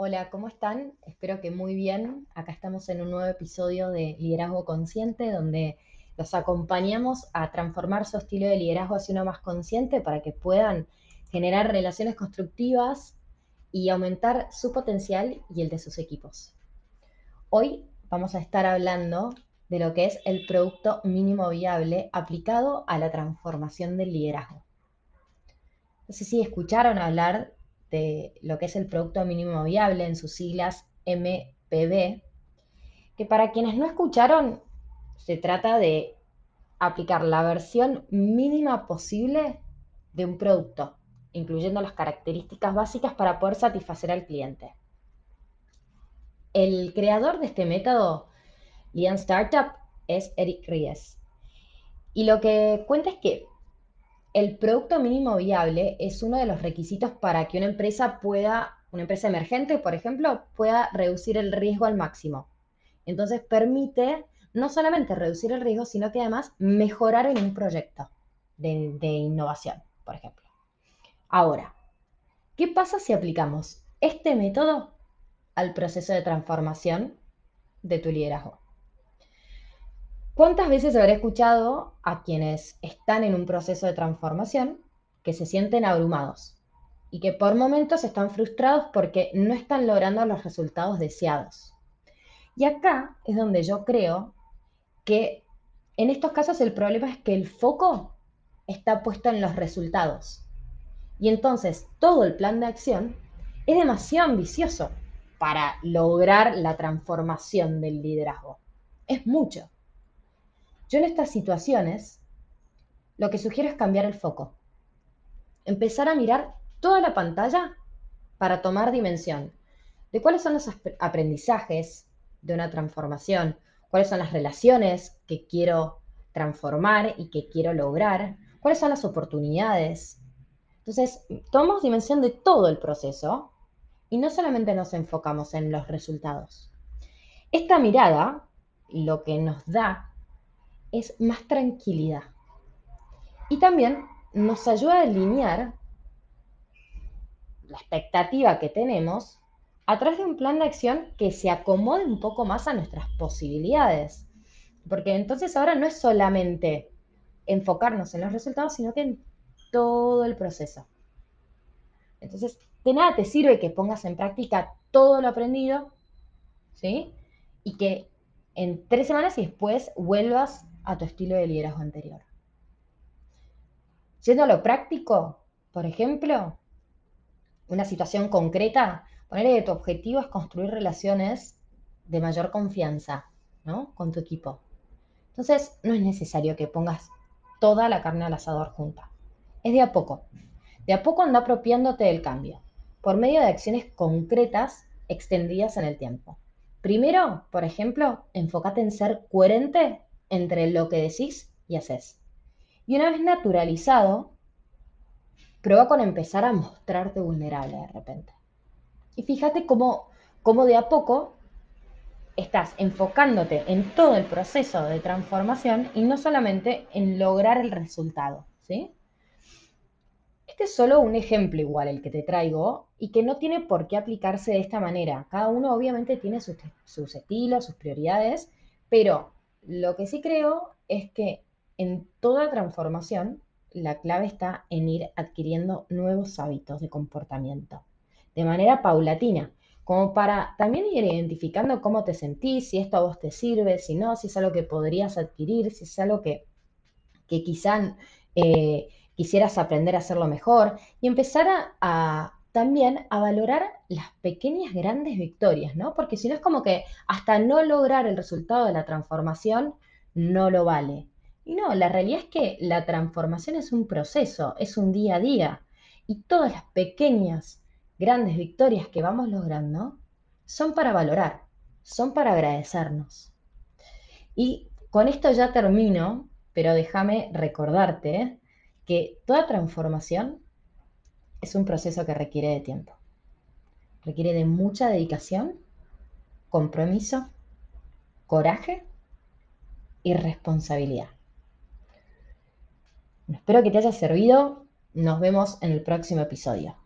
Hola, ¿cómo están? Espero que muy bien. Acá estamos en un nuevo episodio de Liderazgo Consciente, donde los acompañamos a transformar su estilo de liderazgo hacia uno más consciente para que puedan generar relaciones constructivas y aumentar su potencial y el de sus equipos. Hoy vamos a estar hablando de lo que es el producto mínimo viable aplicado a la transformación del liderazgo. No sé si escucharon hablar de lo que es el Producto Mínimo Viable, en sus siglas MPV, que para quienes no escucharon, se trata de aplicar la versión mínima posible de un producto, incluyendo las características básicas para poder satisfacer al cliente. El creador de este método, Lean Startup, es Eric Ries. Y lo que cuenta es que el producto mínimo viable es uno de los requisitos para que una empresa pueda, una empresa emergente, por ejemplo, pueda reducir el riesgo al máximo. Entonces permite no solamente reducir el riesgo, sino que además mejorar en un proyecto de, innovación, por ejemplo. Ahora, ¿qué pasa si aplicamos este método al proceso de transformación de tu liderazgo? ¿Cuántas veces habré escuchado a quienes están en un proceso de transformación que se sienten abrumados y que por momentos están frustrados porque no están logrando los resultados deseados? Y acá es donde yo creo que en estos casos el problema es que el foco está puesto en los resultados. Y entonces todo el plan de acción es demasiado ambicioso para lograr la transformación del liderazgo. Es mucho. Yo en estas situaciones lo que sugiero es cambiar el foco. Empezar a mirar toda la pantalla para tomar dimensión de cuáles son los aprendizajes de una transformación, cuáles son las relaciones que quiero transformar y que quiero lograr, cuáles son las oportunidades. Entonces, tomamos dimensión de todo el proceso y no solamente nos enfocamos en los resultados. Esta mirada lo que nos da es más tranquilidad. Y también nos ayuda a alinear la expectativa que tenemos a través de un plan de acción que se acomode un poco más a nuestras posibilidades. Porque entonces ahora no es solamente enfocarnos en los resultados, sino que en todo el proceso. Entonces, de nada te sirve que pongas en práctica todo lo aprendido, ¿sí? Y que en tres semanas y después vuelvas a tu estilo de liderazgo anterior. Siendo lo práctico, por ejemplo, una situación concreta, ponerle que tu objetivo es construir relaciones de mayor confianza ¿no? con tu equipo. Entonces, no es necesario que pongas toda la carne al asador junta. Es de a poco. De a poco anda apropiándote del cambio, por medio de acciones concretas extendidas en el tiempo. Primero, por ejemplo, enfócate en ser coherente entre lo que decís y haces. Y una vez naturalizado, prueba con empezar a mostrarte vulnerable de repente. Y fíjate cómo, cómo de a poco estás enfocándote en todo el proceso de transformación y no solamente en lograr el resultado, ¿sí? Este es solo un ejemplo igual el que te traigo y que no tiene por qué aplicarse de esta manera. Cada uno obviamente tiene sus, sus estilos, sus prioridades, pero lo que sí creo es que en toda transformación la clave está en ir adquiriendo nuevos hábitos de comportamiento de manera paulatina, como para también ir identificando cómo te sentís, si esto a vos te sirve, si no, si es algo que podrías adquirir, si es algo que, que quizá eh, quisieras aprender a hacerlo mejor y empezar a también a valorar las pequeñas grandes victorias, ¿no? Porque si no es como que hasta no lograr el resultado de la transformación no lo vale. Y no, la realidad es que la transformación es un proceso, es un día a día. Y todas las pequeñas grandes victorias que vamos logrando son para valorar, son para agradecernos. Y con esto ya termino, pero déjame recordarte que toda transformación es un proceso que requiere de tiempo. Requiere de mucha dedicación, compromiso, coraje y responsabilidad. Espero que te haya servido. Nos vemos en el próximo episodio.